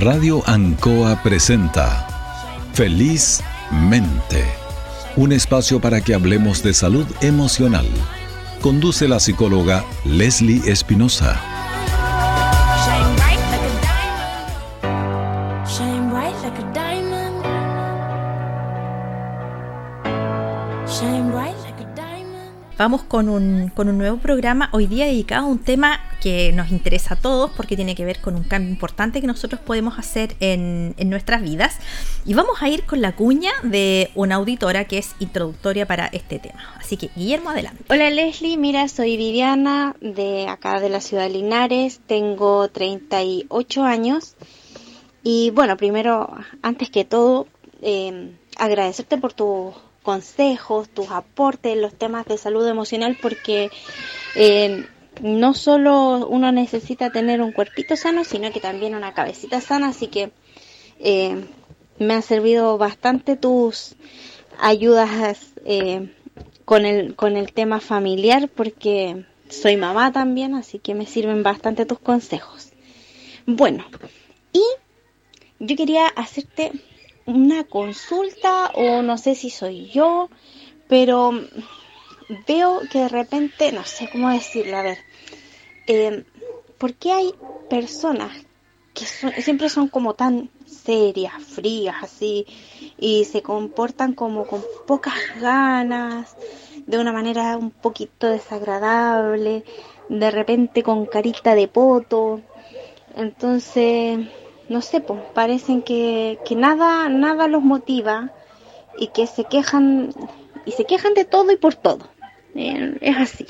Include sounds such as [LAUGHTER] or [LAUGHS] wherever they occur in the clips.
Radio Ancoa presenta Feliz Mente, un espacio para que hablemos de salud emocional. Conduce la psicóloga Leslie Espinosa. Vamos con un, con un nuevo programa hoy día dedicado a un tema que nos interesa a todos porque tiene que ver con un cambio importante que nosotros podemos hacer en, en nuestras vidas. Y vamos a ir con la cuña de una auditora que es introductoria para este tema. Así que, Guillermo, adelante. Hola Leslie, mira, soy Viviana de acá de la ciudad de Linares, tengo 38 años. Y bueno, primero, antes que todo, eh, agradecerte por tu consejos, tus aportes en los temas de salud emocional, porque eh, no solo uno necesita tener un cuerpito sano, sino que también una cabecita sana, así que eh, me han servido bastante tus ayudas eh, con, el, con el tema familiar, porque soy mamá también, así que me sirven bastante tus consejos. Bueno, y yo quería hacerte una consulta o no sé si soy yo, pero veo que de repente, no sé cómo decirlo, a ver, eh, ¿por qué hay personas que siempre son como tan serias, frías, así, y se comportan como con pocas ganas, de una manera un poquito desagradable, de repente con carita de poto? Entonces, no sé, pues parecen que, que nada, nada los motiva y que se quejan y se quejan de todo y por todo. Eh, es así.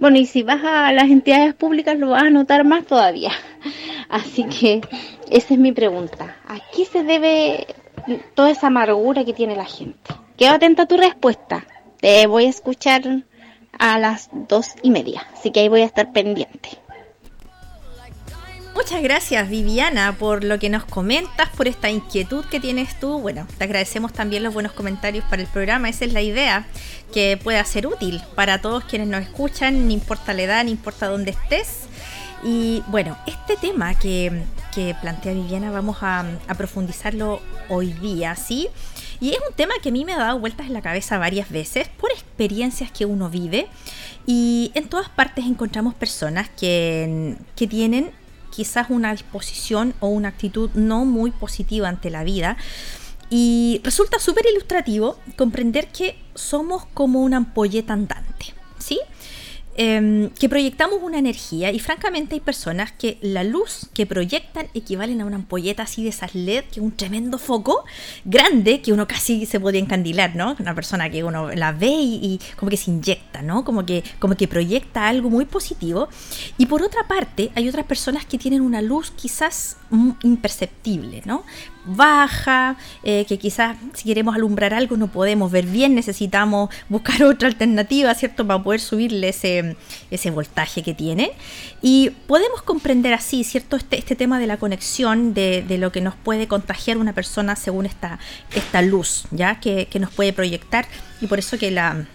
Bueno, y si vas a las entidades públicas lo vas a notar más todavía. [LAUGHS] Así que esa es mi pregunta. ¿A qué se debe toda esa amargura que tiene la gente? Quedo atenta a tu respuesta. Te voy a escuchar a las dos y media. Así que ahí voy a estar pendiente. Muchas gracias Viviana por lo que nos comentas, por esta inquietud que tienes tú. Bueno, te agradecemos también los buenos comentarios para el programa, esa es la idea, que pueda ser útil para todos quienes nos escuchan, no importa la edad, no importa dónde estés. Y bueno, este tema que, plantea Viviana vamos a, a, profundizarlo hoy día, ¿sí? Y es un tema que a mí me ha dado vueltas en la cabeza varias veces por experiencias que uno vive. Y en todas partes encontramos personas que, que tienen quizás una disposición o una actitud no muy positiva ante la vida. Y resulta súper ilustrativo comprender que somos como una ampolleta andante, ¿sí? Em, que proyectamos una energía y francamente hay personas que la luz que proyectan equivalen a una ampolleta así de esas LED, que es un tremendo foco grande que uno casi se podría encandilar, ¿no? Una persona que uno la ve y, como que se inyecta, ¿no? Como que, como que proyecta algo muy positivo. Y por otra parte, hay otras personas que tienen una luz quizás imperceptible, ¿no? Baja, eh, que quizás si queremos alumbrar algo no podemos ver bien, necesitamos buscar [LAUGHS] otra alternativa, ¿cierto? Para poder subirle ese, ese voltaje que tiene. Y podemos comprender así, ¿cierto? Este, este tema de la conexión, de, de, lo que nos puede contagiar una persona según esta, esta luz, ¿ya? Que, que nos puede proyectar y por eso que la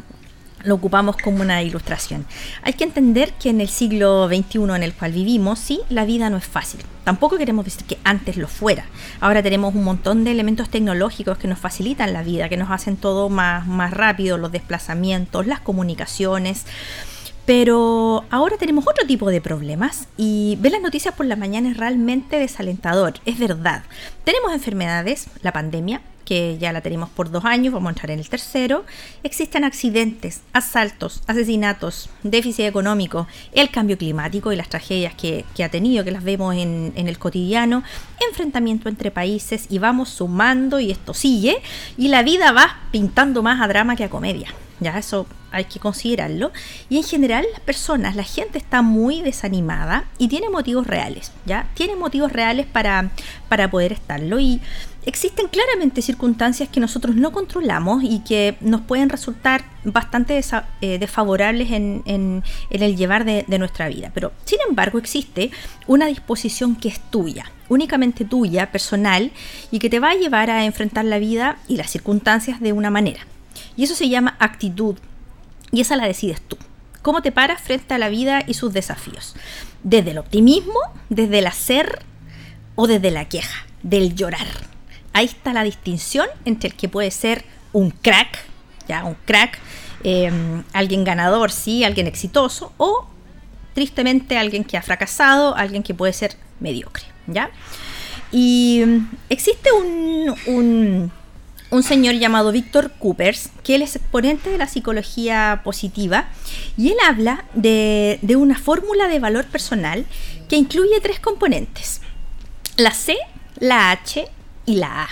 lo ocupamos como una ilustración. Hay que entender que en el siglo XXI en el cual vivimos, sí, la vida no es fácil. Tampoco queremos decir que antes lo fuera. Ahora tenemos un montón de elementos tecnológicos que nos facilitan la vida, que nos hacen todo más, más rápido, los desplazamientos, las comunicaciones. Pero ahora tenemos otro tipo de problemas y ver las noticias por la mañana es realmente desalentador, es verdad. Tenemos enfermedades, la pandemia, que ya la tenemos por dos años, vamos a entrar en el tercero. Existen accidentes, asaltos, asesinatos, déficit económico, el cambio climático y las tragedias que, ha tenido, que las vemos en, en el cotidiano, enfrentamiento entre países y vamos sumando y esto sigue y la vida va pintando más a drama que a comedia. Ya eso hay que considerarlo. Y en general las personas, la gente está muy desanimada y tiene motivos reales, ¿ya? Tiene motivos reales para, para poder estarlo. Y existen claramente circunstancias que nosotros no controlamos y que nos pueden resultar bastante eh, desfavorables en, el llevar de nuestra vida. Pero, sin embargo, existe una disposición que es tuya, únicamente tuya, personal, y que te va a llevar a enfrentar la vida y las circunstancias de una manera. Y eso se llama actitud. Y esa la decides tú. ¿Cómo te paras frente a la vida y sus desafíos? ¿Desde el optimismo, desde el hacer o desde la queja? del llorar. Ahí está la distinción entre el que puede ser un crack, ya un crack, em, alguien ganador, sí, alguien exitoso, o tristemente alguien que ha fracasado, alguien que puede ser mediocre, ¿ya? Y mm, existe un, un, señor llamado Víctor Coopers, que él es exponente de la psicología positiva, y él habla de, de una fórmula de valor personal que incluye tres componentes, la C, la H y la A,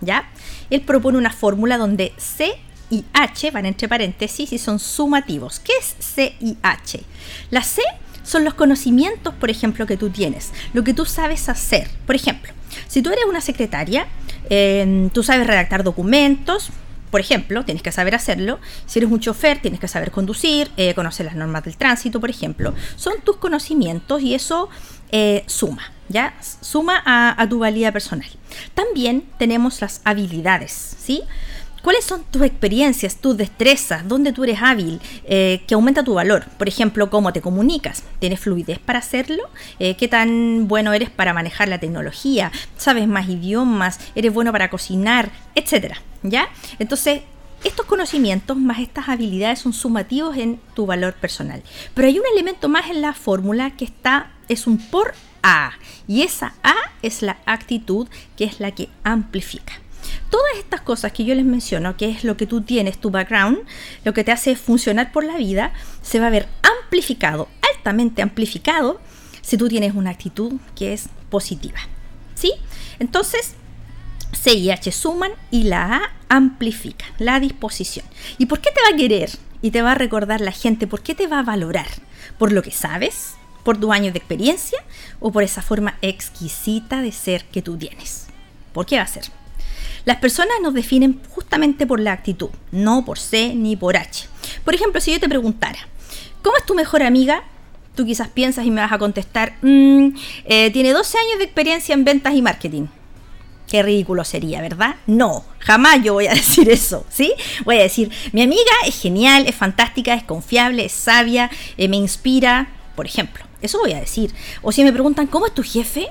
¿ya? Él propone una fórmula donde C y H van entre paréntesis y son sumativos. ¿Qué es C y H? La C son los conocimientos, por ejemplo, que tú tienes, lo que tú sabes hacer. Por ejemplo, si tú eres una secretaria, em, tú sabes redactar documentos, por ejemplo, tienes que saber hacerlo. Si eres un chofer, tienes que saber conducir, eh, conocer las normas del tránsito, por ejemplo. Son tus conocimientos y eso eh, suma, ¿ya? Suma a, a, tu valía personal. También tenemos las habilidades, ¿sí? ¿Cuáles son tus experiencias, tus destrezas, dónde tú eres hábil, eh, que aumenta tu valor? Por ejemplo, cómo te comunicas. ¿Tienes fluidez para hacerlo? Eh, ¿Qué tan bueno eres para manejar la tecnología? ¿Sabes más idiomas? ¿Eres bueno para cocinar? Etcétera. ¿Ya? Entonces, estos conocimientos más estas habilidades son sumativos en tu valor personal. Pero hay un elemento más en la fórmula que está, es un por A. Y esa A es la actitud que es la que amplifica. Todas estas cosas que yo les menciono, que es lo que tú tienes, tu background, lo que te hace funcionar por la vida, se va a ver amplificado, altamente amplificado, si tú tienes una actitud que es positiva. ¿Sí? Entonces, C y H suman y la A amplifica la disposición. ¿Y por qué te va a querer? Y te va a recordar la gente, ¿por qué te va a valorar? ¿Por lo que sabes? ¿Por tu años de experiencia? ¿O por esa forma exquisita de ser que tú tienes? ¿Por qué va a ser? Las personas nos definen justamente por la actitud, no por C ni por H. Por ejemplo, si yo te preguntara, ¿cómo es tu mejor amiga? Tú quizás piensas y me vas a contestar, mm, eh, tiene 12 años de experiencia en ventas y marketing. Qué ridículo sería, ¿verdad? No, jamás yo voy a [LAUGHS] decir eso, ¿sí? Voy a decir, mi amiga es genial, es fantástica, es confiable, es sabia, eh, me inspira, por ejemplo. Eso voy a decir. O si me preguntan, ¿cómo es tu jefe?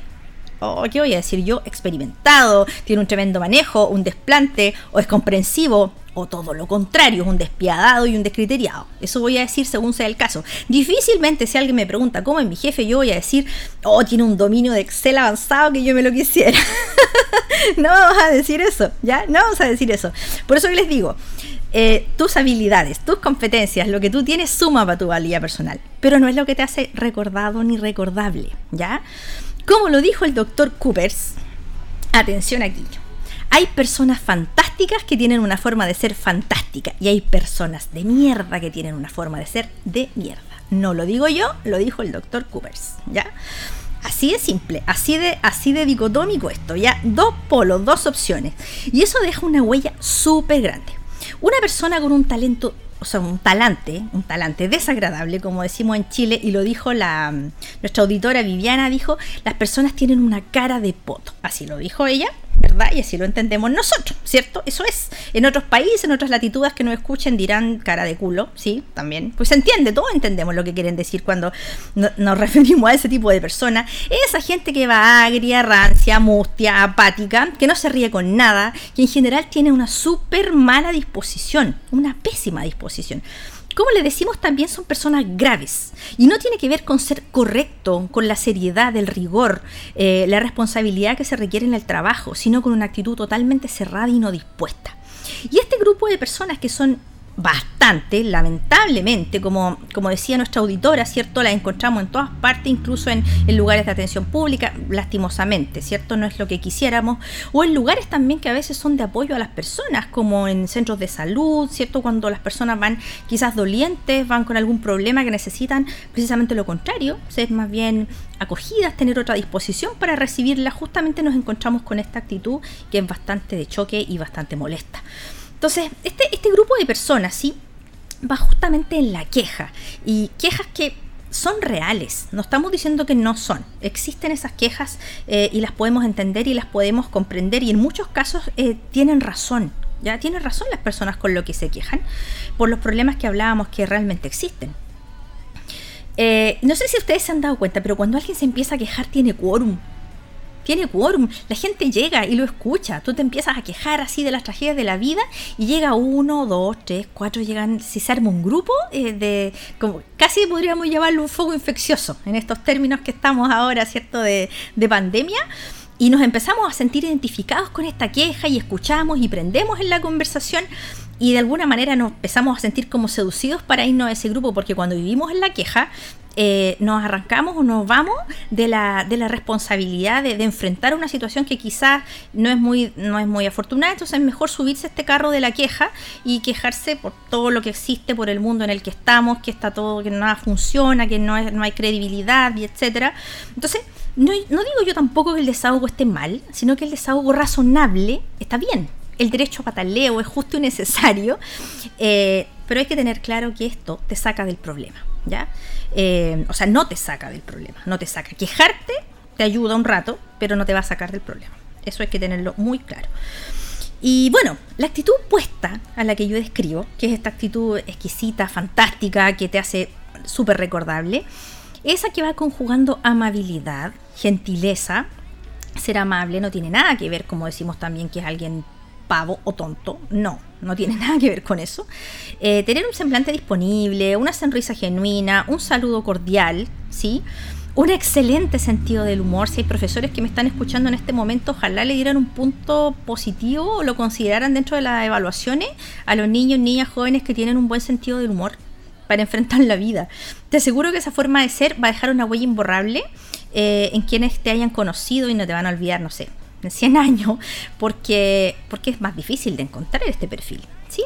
oh, ¿qué voy a decir yo? Experimentado, tiene un tremendo manejo, un desplante, o es comprensivo, o todo lo contrario, es un despiadado y un descriteriado. Eso voy a decir según sea el caso. Difícilmente si alguien me pregunta cómo es mi jefe, yo voy a decir, oh, tiene un dominio de Excel avanzado que yo me lo quisiera. [LAUGHS] no vamos a decir eso, ¿ya? No vamos a decir eso. Por eso les digo, eh, tus habilidades, tus competencias, lo que tú tienes suma para tu valía personal, pero no es lo que te hace recordado ni recordable, ¿ya? Como lo dijo el doctor Coopers, atención aquí. Hay personas fantásticas que tienen una forma de ser fantástica y hay personas de mierda que tienen una forma de ser de mierda. No lo digo yo, lo dijo el doctor Coopers, ¿ya? Así de simple, así de, así de dicotómico esto, ya dos polos, dos opciones. Y eso deja una huella súper grande. Una persona con un talento o sea, un talante, un talante desagradable, como decimos en Chile, y lo dijo la nuestra auditora Viviana, dijo, las personas tienen una cara de poto. Así lo dijo ella, ¿verdad? Y así lo entendemos nosotros, ¿cierto? Eso es. En otros países, en otras latitudes que no escuchen dirán cara de culo, ¿sí? También. Pues se entiende, todos entendemos lo que quieren decir cuando nos [LAUGHS] referimos a ese tipo de personas. Esa gente que va agria, rancia, mustia, apática, que no se ríe con nada, que en general tiene una súper mala disposición, una pésima disposición como le decimos, también son personas graves. Y no tiene que ver con ser correcto, con la seriedad, el rigor, eh, la responsabilidad que se requiere en el trabajo, sino con una actitud totalmente cerrada y no dispuesta. Y este grupo de personas que son bastante, lamentablemente, como, como decía nuestra auditora, ¿cierto? La encontramos en todas partes, incluso en, lugares de atención pública, lastimosamente, ¿cierto? No es lo que quisiéramos. O en lugares también que a veces son de apoyo a las personas, como en centros de salud, ¿cierto? Cuando las personas van quizás dolientes, van con algún problema que necesitan precisamente lo contrario, ser más bien acogidas, tener otra disposición para recibirla, justamente nos encontramos con esta actitud que es bastante de choque y bastante molesta. Entonces, este, este grupo de personas, ¿sí? Va justamente en la queja. Y quejas que son reales, no estamos diciendo que no son. Existen esas quejas eh, y las podemos entender y las podemos comprender y en muchos casos eh, tienen razón. Ya tienen razón las personas con lo que se quejan por los problemas que hablábamos que realmente existen. Eh, no sé si ustedes se han dado cuenta, pero cuando alguien se empieza a quejar tiene quórum tiene quórum, la gente llega y lo escucha, tú te empiezas a quejar así de las tragedias de la vida y llega uno, dos, tres, cuatro, llegan, si se arma un grupo eh, de, como casi podríamos llamarlo un fuego infeccioso en estos términos que estamos ahora, ¿cierto?, de, de pandemia y nos empezamos a sentir identificados con esta queja y escuchamos y prendemos en la conversación y de alguna manera nos empezamos a sentir como seducidos para irnos a ese grupo porque cuando vivimos en la queja eh, nos arrancamos o nos vamos de la, de la responsabilidad de, enfrentar una situación que quizás no es muy no es muy afortunada. Entonces es mejor subirse a este carro de la queja y quejarse por todo lo que existe por el mundo en el que estamos que está todo que nada funciona que no, es, no hay credibilidad y etcétera. Entonces no, digo yo tampoco que el desahogo esté mal, sino que el desahogo razonable está bien. El derecho a pataleo es justo y necesario, eh, pero hay que tener claro que esto te saca del problema, Eh, o sea, no te saca del problema, no te saca. Quejarte te ayuda un rato, pero no te va a sacar del problema. Eso hay que tenerlo muy claro. Y bueno, la actitud opuesta a la que yo describo, que es esta actitud exquisita, fantástica, que te hace súper recordable, esa que va conjugando amabilidad, gentileza, ser amable no tiene nada que ver, como decimos también, que es alguien pavo o tonto. No, no tiene [LAUGHS] nada que ver con eso. Eh, tener un semblante disponible, una sonrisa genuina, un saludo cordial, ¿sí? Un excelente sentido del humor. Si hay profesores que me están escuchando en este momento, ojalá le dieran un punto positivo o lo consideraran dentro de las evaluaciones a los niños, niñas, jóvenes que tienen un buen sentido del humor para enfrentar la vida. Te aseguro que esa forma de ser va a dejar una huella imborrable eh, en quienes te hayan conocido y no te van a olvidar, no sé, 100 años, porque, porque es más difícil de encontrar este perfil. ¿sí?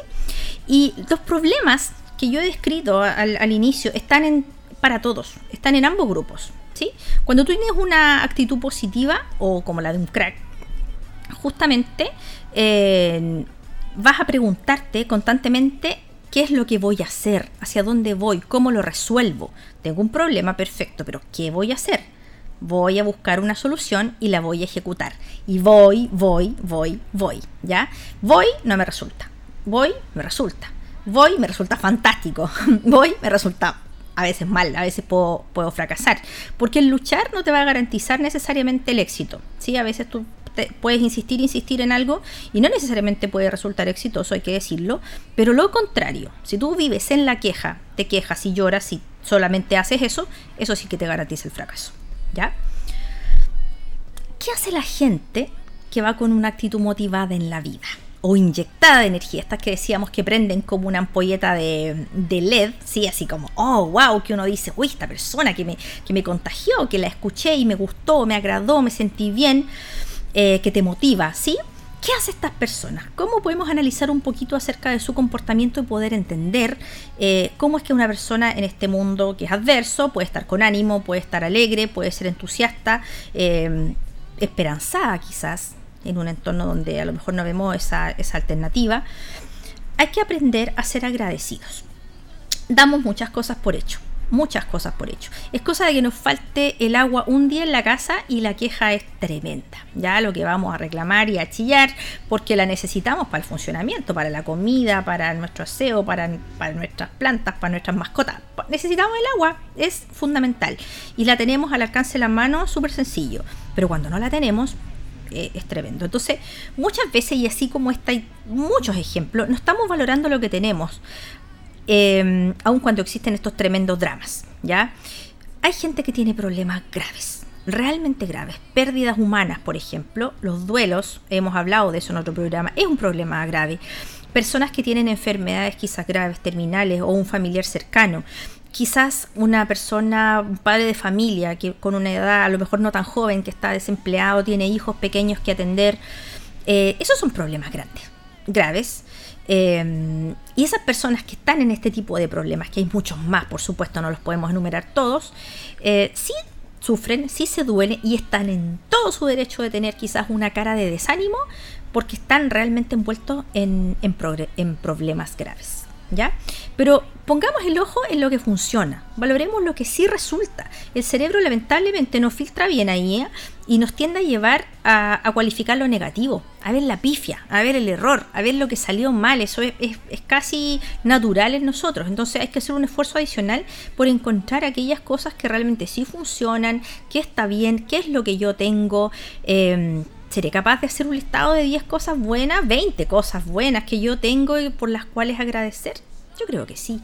Y los problemas que yo he descrito al, al inicio están para todos, están en ambos grupos. ¿sí? Cuando tú tienes una actitud positiva o como la de un crack, justamente eh, vas a preguntarte constantemente ¿Qué es lo que voy a hacer? ¿Hacia dónde voy? ¿Cómo lo resuelvo? Tengo un problema, perfecto, pero ¿qué voy a hacer? Voy a buscar una solución y la voy a ejecutar. Y voy, voy, voy, voy. ¿Ya? Voy, no me resulta. Voy, me resulta. Voy, me resulta fantástico. [LAUGHS] voy, me resulta a veces mal, a veces puedo, puedo, fracasar. Porque el luchar no te va a garantizar necesariamente el éxito. ¿sí? A veces tú puedes insistir, insistir en algo y no necesariamente puede resultar exitoso, hay que decirlo, pero lo contrario, si tú vives en la queja, te quejas y lloras y solamente haces eso, eso sí que te garantiza el fracaso, ¿Qué hace la gente que va con una actitud motivada en la vida? o inyectada de energía, estas que decíamos que prenden como una ampolleta de, LED, sí, así como, oh, wow, que uno dice, uy, esta persona que me, que me contagió, que la escuché y me gustó, me agradó, me sentí bien. Eh, que te motiva, ¿sí? ¿Qué hace estas personas? ¿Cómo podemos analizar un poquito acerca de su comportamiento y poder entender eh, cómo es que una persona en este mundo que es adverso puede estar con ánimo, puede estar alegre, puede ser entusiasta, eh, esperanzada quizás en un entorno donde a lo mejor no vemos esa, esa alternativa? Hay que aprender a ser agradecidos. Damos muchas cosas por hecho muchas cosas por hecho. Es cosa de que nos falte el agua un día en la casa y la queja es tremenda. Ya lo que vamos a reclamar y a chillar porque la necesitamos para el funcionamiento, para la comida, para nuestro aseo, para, para nuestras plantas, para nuestras mascotas. Necesitamos el agua, es fundamental. Y la tenemos al alcance de la mano, súper sencillo. Pero cuando no la tenemos, eh, es tremendo. Entonces, muchas veces, y así como está, hay muchos ejemplos, no estamos valorando lo que tenemos. Em, aun cuando existen estos tremendos dramas, ¿ya? Hay gente que tiene problemas graves, realmente graves, pérdidas humanas, por ejemplo, los duelos, hemos hablado de eso en otro programa, es un problema grave. Personas que tienen enfermedades quizás graves, terminales o un familiar cercano, quizás una persona, un padre de familia que con una edad a lo mejor no tan joven, que está desempleado, tiene hijos pequeños que atender. Eh, esos son problemas grandes, graves. Em, y esas personas que están en este tipo de problemas, que hay muchos más, por supuesto, no los podemos enumerar todos, eh, sí sufren, sí se duelen y están en todo su derecho de tener quizás una cara de desánimo porque están realmente envueltos en, en, problemas graves. Pero pongamos el ojo en lo que funciona, valoremos lo que sí resulta. El cerebro lamentablemente no filtra bien ahí ¿eh? y nos tiende a llevar a, cualificar lo negativo, a ver la pifia, a ver el error, a ver lo que salió mal. Eso es, casi natural en nosotros. Entonces hay que hacer un esfuerzo adicional por encontrar aquellas cosas que realmente sí funcionan, qué está bien, qué es lo que yo tengo. Em, ¿Seré capaz de hacer un listado de 10 cosas buenas, 20 cosas buenas que yo tengo y por las cuales agradecer? Yo creo que sí.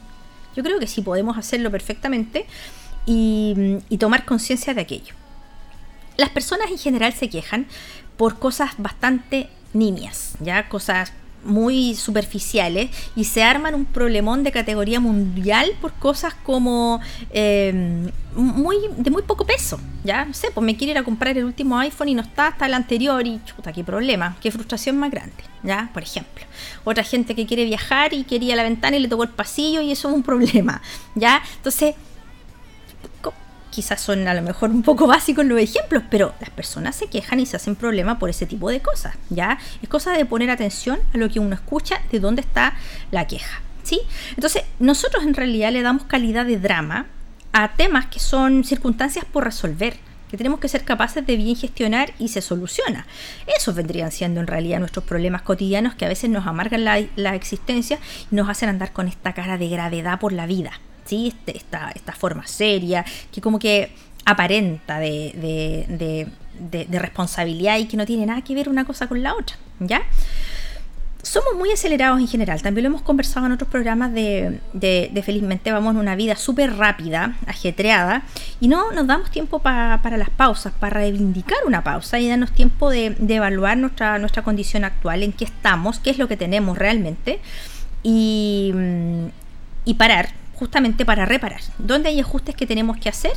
Yo creo que sí podemos hacerlo perfectamente y, tomar conciencia de aquello. Las personas en general se quejan por cosas bastante nimias, ya cosas muy superficiales y se arman un problemón de categoría mundial por cosas como em, muy de muy poco peso ya no sé pues me quiero ir a comprar el último iPhone y no está hasta el anterior y chuta qué problema qué frustración más grande ya por ejemplo otra gente que quiere viajar y quería la ventana y le tocó el pasillo y eso es un problema ya entonces quizás son a lo mejor un poco [LAUGHS] básicos los ejemplos, pero las personas se quejan y se hacen problema por ese tipo de cosas, ¿ya? Es cosa de poner atención a lo que uno escucha, de dónde está la queja, ¿sí? Entonces, nosotros en realidad le damos calidad de drama a temas que son circunstancias por resolver, que tenemos que ser capaces de bien gestionar y se soluciona. Esos vendrían siendo en realidad nuestros problemas cotidianos que a veces nos amargan la, la existencia y nos hacen andar con esta cara de gravedad por la vida. Este, esta, esta forma seria, que como que aparenta de, responsabilidad y que no tiene nada que ver una cosa con la otra, ¿ya? Somos muy acelerados en general, también lo hemos conversado en otros programas de, Felizmente Vamos en una vida súper rápida, ajetreada, y no nos damos tiempo para las pausas, para reivindicar una pausa y darnos tiempo de, evaluar nuestra, nuestra condición actual, en qué estamos, qué es lo que tenemos realmente, y, y parar, justamente para reparar. ¿Dónde hay ajustes que tenemos que hacer?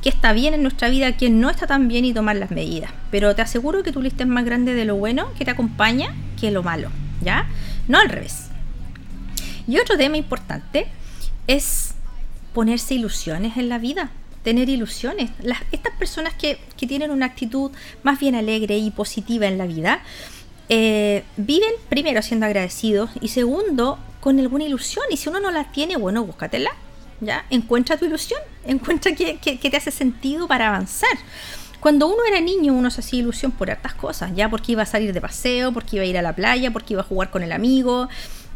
¿Qué está bien en nuestra vida? ¿Qué no está tan bien? Y tomar las medidas. Pero te aseguro que tu lista es más grande de lo bueno que te acompaña que lo malo. ¿Ya? No al revés. Y otro tema importante es ponerse ilusiones en la vida. Tener ilusiones. Las, estas personas que, que tienen una actitud más bien alegre y positiva en la vida, eh, viven primero siendo agradecidos y segundo con alguna ilusión. Y si uno no la tiene, bueno, búscatela. ¿ya? Encuentra tu ilusión, encuentra qué, te hace sentido para avanzar. Cuando uno era niño, uno se hacía ilusión por hartas cosas, ya porque iba a salir de paseo, porque iba a ir a la playa, porque iba a jugar con el amigo,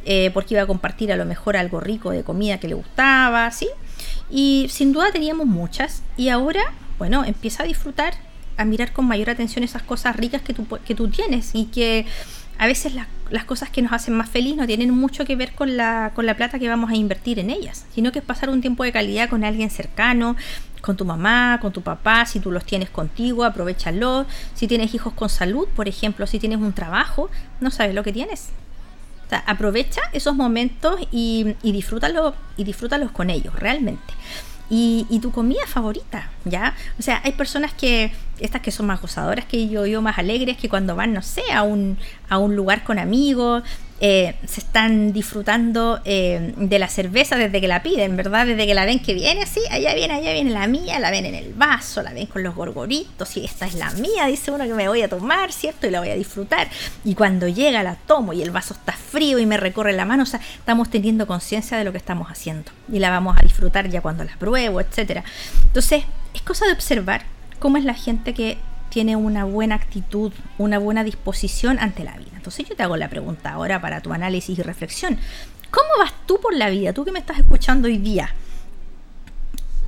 eh, porque iba a compartir a lo mejor algo rico de comida que le gustaba, ¿sí? Y sin duda teníamos muchas, y ahora, bueno, empieza a disfrutar, a mirar con mayor atención esas cosas ricas que tú, que tú tienes y que a veces las cosas que nos hacen más feliz no tienen mucho que ver con la, con la plata que vamos a invertir en ellas, sino que es pasar un tiempo de calidad con alguien cercano, con tu mamá, con tu papá, si tú los tienes contigo, aprovechalo. Si tienes hijos con salud, por ejemplo, si tienes un trabajo, no sabes lo que tienes. O sea, aprovecha esos momentos y, y disfrútalos y disfrútalos con ellos, realmente y, tu comida favorita, ¿ya? O sea, hay personas que, estas que son más gozadoras que yo, yo más alegres, que cuando van, no sé, a un, a un lugar con amigos, eh, se están disfrutando eh, de la cerveza desde que la piden, ¿verdad? Desde que la ven que viene así, allá viene, allá viene la mía, la ven en el vaso, la ven con los gorgoritos, y esta es la mía, dice uno que me voy a tomar, ¿cierto? Y la voy a disfrutar. Y cuando llega la tomo y el vaso está frío y me recorre la mano, o sea, estamos teniendo conciencia de lo que estamos haciendo. Y la vamos a disfrutar ya cuando la pruebo, etcétera. Entonces, es cosa de observar cómo es la gente que tiene una buena actitud, una buena disposición ante la vida. Entonces yo te hago la pregunta ahora para tu análisis y reflexión. ¿Cómo vas tú por la vida? Tú que me estás escuchando hoy día.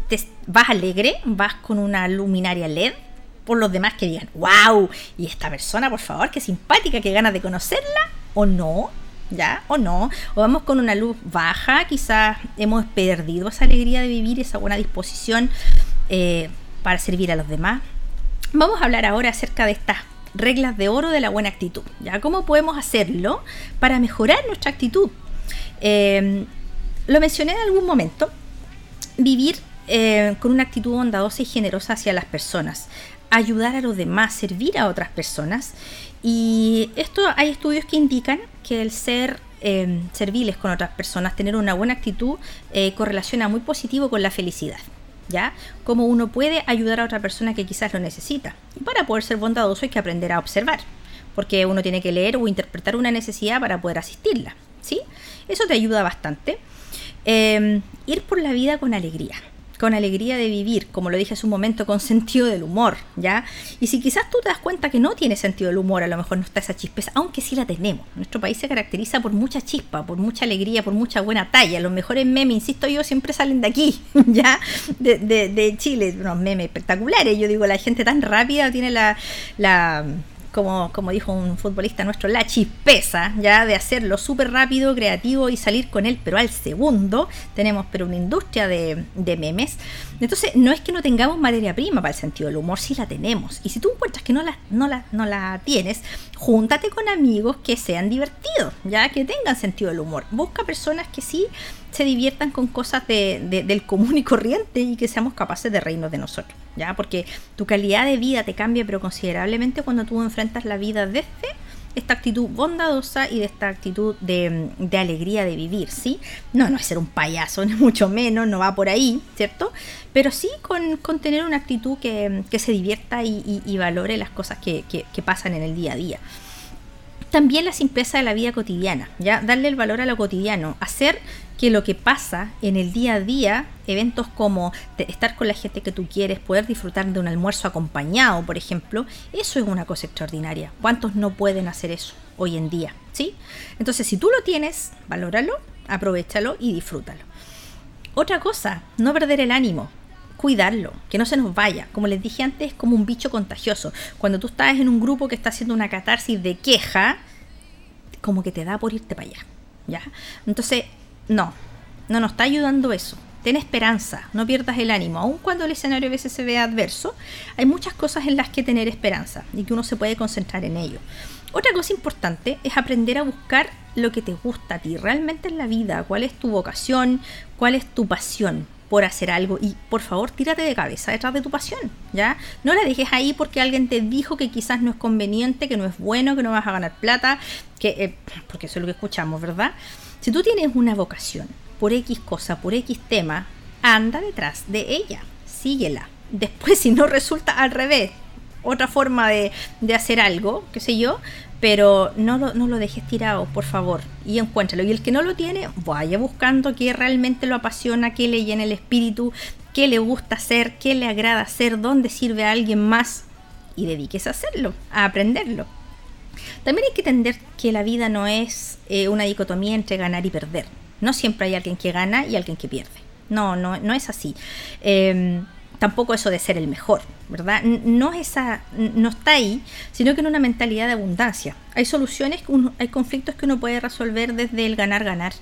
¿Te ¿Vas alegre? ¿Vas con una luminaria LED? Por los demás que digan, wow, y esta persona, por favor, qué simpática, qué ganas de conocerla, o no, ¿ya? O no. O vamos con una luz baja, quizás hemos perdido esa alegría de vivir, esa buena disposición eh, para servir a los demás. Vamos a hablar ahora acerca de estas reglas de oro de la buena actitud. ¿ya? ¿Cómo podemos hacerlo para mejorar nuestra actitud? Em, lo mencioné en algún momento. Vivir eh, con una actitud bondadosa y generosa hacia las personas. Ayudar a los demás, servir a otras personas. Y esto hay estudios que indican que el ser em, serviles con otras personas, tener una buena actitud, eh, correlaciona muy positivo con la felicidad. ¿Ya? Cómo uno puede ayudar a otra persona que quizás lo necesita. Y para poder ser bondadoso hay que aprender a observar, porque uno tiene que leer o interpretar una necesidad para poder asistirla, ¿sí? Eso te ayuda bastante. Em, ir por la vida con alegría con alegría de vivir, como lo dije hace un momento, con sentido del humor, ¿ya? Y si quizás tú te das cuenta que no tiene sentido del humor, a lo mejor no está esa chispeza, aunque sí la tenemos. Nuestro país se caracteriza por mucha chispa, por mucha alegría, por mucha buena talla. Los mejores memes, insisto yo, siempre salen de aquí, [LAUGHS] ¿ya? De, de Chile, unos memes espectaculares. Yo digo, la gente tan rápida tiene la, la como, como dijo un futbolista nuestro, la chispeza, ya de hacerlo súper rápido, creativo y salir con él, pero al segundo tenemos pero una industria de, memes. Entonces, no es que no tengamos materia prima para el sentido del humor, sí la tenemos. Y si tú encuentras que no la, no la, no la tienes, júntate con amigos que sean divertidos, ya que tengan sentido del humor. Busca personas que sí se diviertan con cosas del común y corriente y que seamos capaces de reírnos de nosotros, ¿ya? Porque tu calidad de vida te cambia pero considerablemente cuando tú enfrentas la vida desde esta actitud bondadosa y de esta actitud de, alegría de vivir, ¿sí? No, no es ser un payaso, [LAUGHS] ni mucho menos, no va por ahí, ¿cierto? Pero sí con, tener una actitud que, se divierta y, valore las cosas que, que pasan en el día a día también la simpleza de la vida cotidiana, ¿ya? Darle el valor a lo cotidiano, hacer que lo que pasa en el día a día, eventos como estar con la gente que tú quieres, poder disfrutar de un almuerzo acompañado, por ejemplo, eso es una cosa extraordinaria. ¿Cuántos no pueden hacer eso hoy en día? ¿Sí? Entonces, si tú lo tienes, valóralo, aprovechalo y disfrútalo. Otra cosa, no perder el ánimo cuidarlo, que no se nos vaya. Como les dije antes, es como un bicho contagioso. Cuando tú estás en un grupo que está haciendo una catarsis de queja, como que te da por irte para allá. ¿Ya? Entonces, no, no nos está ayudando eso. Ten esperanza, no pierdas el ánimo. Aun cuando el escenario a veces se ve adverso, hay muchas cosas en las que tener esperanza y que uno se puede concentrar en ello. Otra cosa importante es aprender a buscar lo que te gusta a ti realmente en la vida, cuál es tu vocación, cuál es tu pasión por hacer algo y por favor tírate de cabeza detrás de tu pasión, ¿ya? No la dejes ahí porque alguien te dijo que quizás no es conveniente, que no es bueno, que no vas a ganar plata, que eh, porque eso es lo que escuchamos, ¿verdad? Si tú tienes una vocación por X cosa, por X tema, anda detrás de ella, síguela. Después [LAUGHS] si no resulta al revés, otra forma de, de hacer algo, qué sé yo, pero no lo, no lo dejes tirado, por favor, y encuéntralo. Y el que no lo tiene, vaya buscando qué realmente lo apasiona, qué le llena el espíritu, qué le gusta hacer, qué le agrada hacer, dónde sirve a alguien más, y dedíquese a hacerlo, a aprenderlo. También hay que entender que la vida no es eh, una dicotomía entre ganar y perder. No siempre hay alguien que gana y alguien que pierde. No, no, no es así. Em, tampoco eso de ser el mejor, ¿verdad? No, esa, no está ahí, sino que en una mentalidad de abundancia. Hay soluciones, hay conflictos que uno puede resolver desde el ganar-ganar.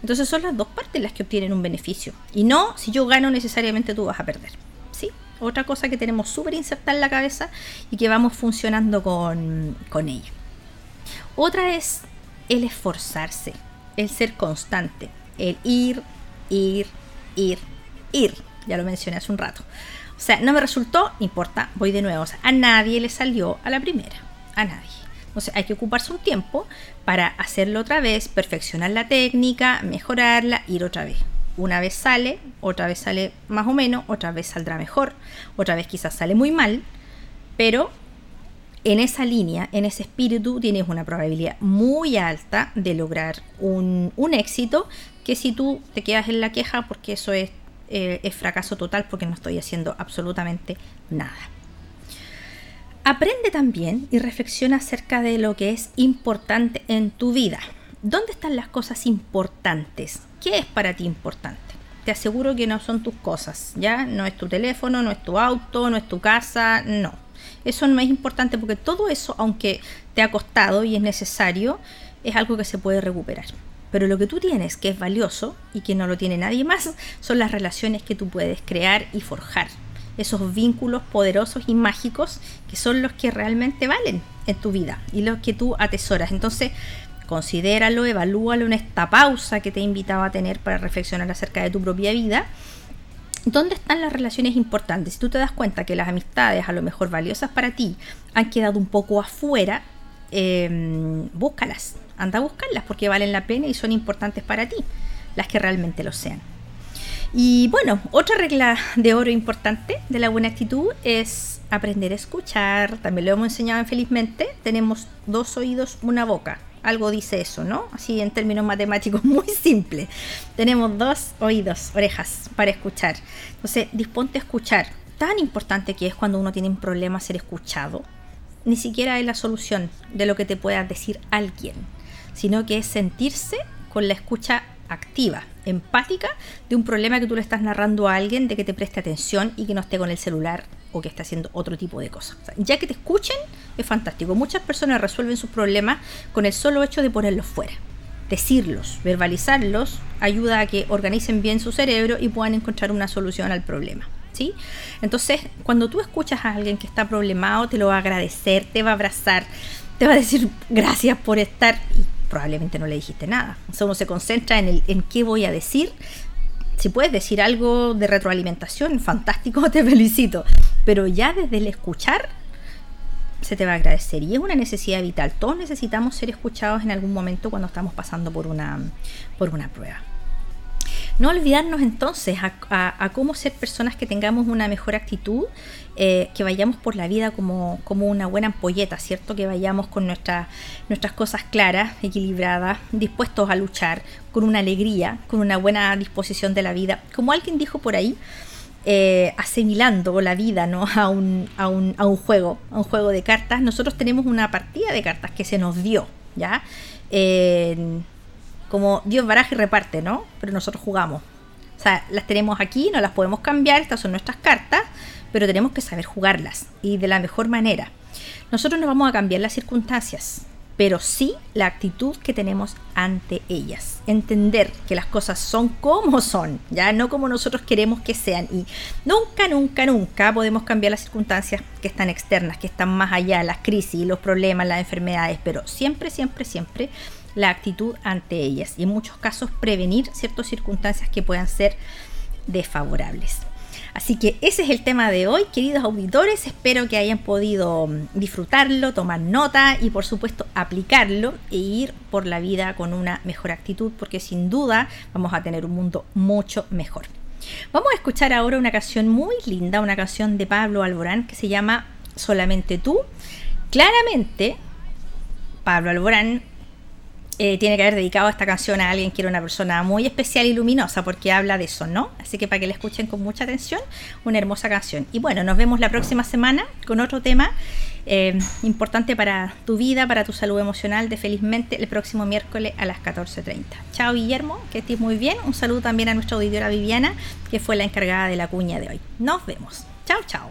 Entonces son las dos partes las que obtienen un beneficio. Y no, si yo gano necesariamente tú vas a perder. ¿Sí? Otra cosa que tenemos súper insertada en la cabeza y que vamos funcionando con, con ella. Otra es el esforzarse, el ser constante, el ir, ir, ir, ir ya lo mencioné hace un rato. O sea, no me resultó, importa, voy de nuevo. O sea, a nadie le salió a la primera, a nadie. Entonces hay que ocuparse un tiempo para hacerlo otra vez, perfeccionar la técnica, mejorarla, ir otra vez. Una vez sale, otra vez sale más o menos, otra vez saldrá mejor, otra vez quizás sale muy mal, pero en esa línea, en ese espíritu, tienes una probabilidad muy alta de lograr un, un éxito que si tú te quedas en la queja, porque eso es eh, es fracaso total porque no estoy haciendo absolutamente nada. Aprende también y reflexiona acerca de lo que es importante en tu vida. ¿Dónde están las cosas importantes? ¿Qué es para ti importante? Te aseguro que no son tus cosas, ¿ya? No es tu teléfono, no es tu auto, no es tu casa, no. Eso no es importante porque todo eso, aunque te ha costado y es necesario, es algo que se puede recuperar. Pero lo que tú tienes que es valioso y que no lo tiene nadie más son las relaciones que tú puedes crear y forjar. Esos vínculos poderosos y mágicos que son los que realmente valen en tu vida y los que tú atesoras. Entonces, considéralo, evalúalo en esta pausa que te he invitado a tener para reflexionar acerca de tu propia vida. ¿Dónde están las relaciones importantes? Si tú te das cuenta que las amistades, a lo mejor valiosas para ti, han quedado un poco afuera, Em, búscalas, anda a buscarlas porque valen la pena y son importantes para ti, las que realmente lo sean. Y bueno, otra regla de oro importante de la buena actitud es aprender a escuchar. También lo hemos enseñado en Felizmente. Tenemos dos oídos, una boca. algo dice eso, ¿no? Así en términos matemáticos [LAUGHS] muy simples. Tenemos dos oídos, orejas para escuchar. Entonces, disponte a escuchar. Tan importante que es cuando uno tiene un problema ser escuchado. Ni siquiera es la solución de lo que te pueda decir alguien, sino que es sentirse con la escucha activa, empática, de un problema que tú le estás narrando a alguien, de que te preste atención y que no esté con el celular o que esté haciendo otro tipo de cosas. ya que te escuchen, es fantástico. Muchas personas resuelven sus problemas con el solo hecho de ponerlos fuera. Decirlos, verbalizarlos, ayuda a que organicen bien su cerebro y puedan encontrar una solución al problema. ¿Sí? Entonces, cuando tú escuchas a alguien que está problemado, te lo va a agradecer, te va a abrazar, te va a decir gracias por estar probablemente no le dijiste nada. O uno se concentra en, el, en qué voy a decir. Si puedes decir algo de retroalimentación, fantástico, [LAUGHS] te felicito. Pero ya desde el escuchar, se te va a agradecer. Y es una necesidad vital. Todos necesitamos ser escuchados en algún momento cuando estamos pasando por una, por una prueba. No olvidarnos entonces a, cómo ser personas que tengamos una mejor actitud, eh, que vayamos por la vida como, como, una buena ampolleta, ¿cierto? Que vayamos con nuestras cosas claras, equilibradas, dispuestos a luchar, con una alegría, con una buena disposición de la vida. Como alguien dijo por ahí, eh, asimilando la vida ¿no? [LAUGHS] a, un, a, un, a, un, juego, a un juego de cartas. Nosotros tenemos una partida de cartas que se nos dio, ¿ya? Como Dios baraja y reparte, ¿no? Pero nosotros jugamos. O sea, las tenemos aquí, no las podemos cambiar, estas son nuestras cartas, pero tenemos que saber jugarlas y de la mejor manera. Nosotros no vamos a cambiar las circunstancias, pero sí la actitud que tenemos ante ellas. Entender que las cosas son como son, ya no como nosotros queremos que sean. Y nunca, nunca, nunca podemos cambiar las circunstancias que están externas, que están más allá, las crisis, los problemas, las enfermedades, pero siempre, siempre, siempre la actitud ante ellas y en muchos casos prevenir ciertas circunstancias que puedan ser desfavorables. Así que ese es el tema de hoy, queridos auditores. Espero que hayan podido mm, disfrutarlo, tomar nota y por supuesto aplicarlo e ir por la vida con una mejor actitud porque sin duda vamos a tener un mundo mucho mejor. Vamos a escuchar ahora una canción muy linda, una canción de Pablo Alborán que se llama Solamente tú. Claramente, Pablo Alborán eh, tiene que haber dedicado esta canción a alguien que era una persona muy especial y luminosa, porque habla de eso, ¿no? Así que para que la escuchen con mucha atención, una hermosa canción. Y bueno, nos vemos la próxima semana con otro tema eh, importante para tu vida, para tu salud emocional, de felizmente el próximo miércoles a las 14.30. Chao Guillermo, que estés muy bien. Un saludo también a nuestra auditora Viviana, que fue la encargada de la cuña de hoy. Nos vemos. Chao, chao.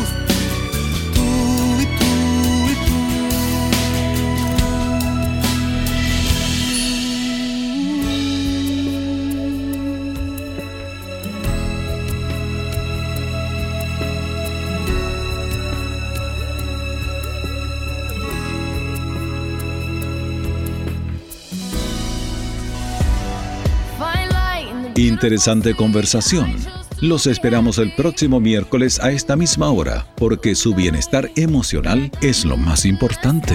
Interesante conversación. Los esperamos el próximo miércoles a esta misma hora, porque su bienestar emocional es lo más importante.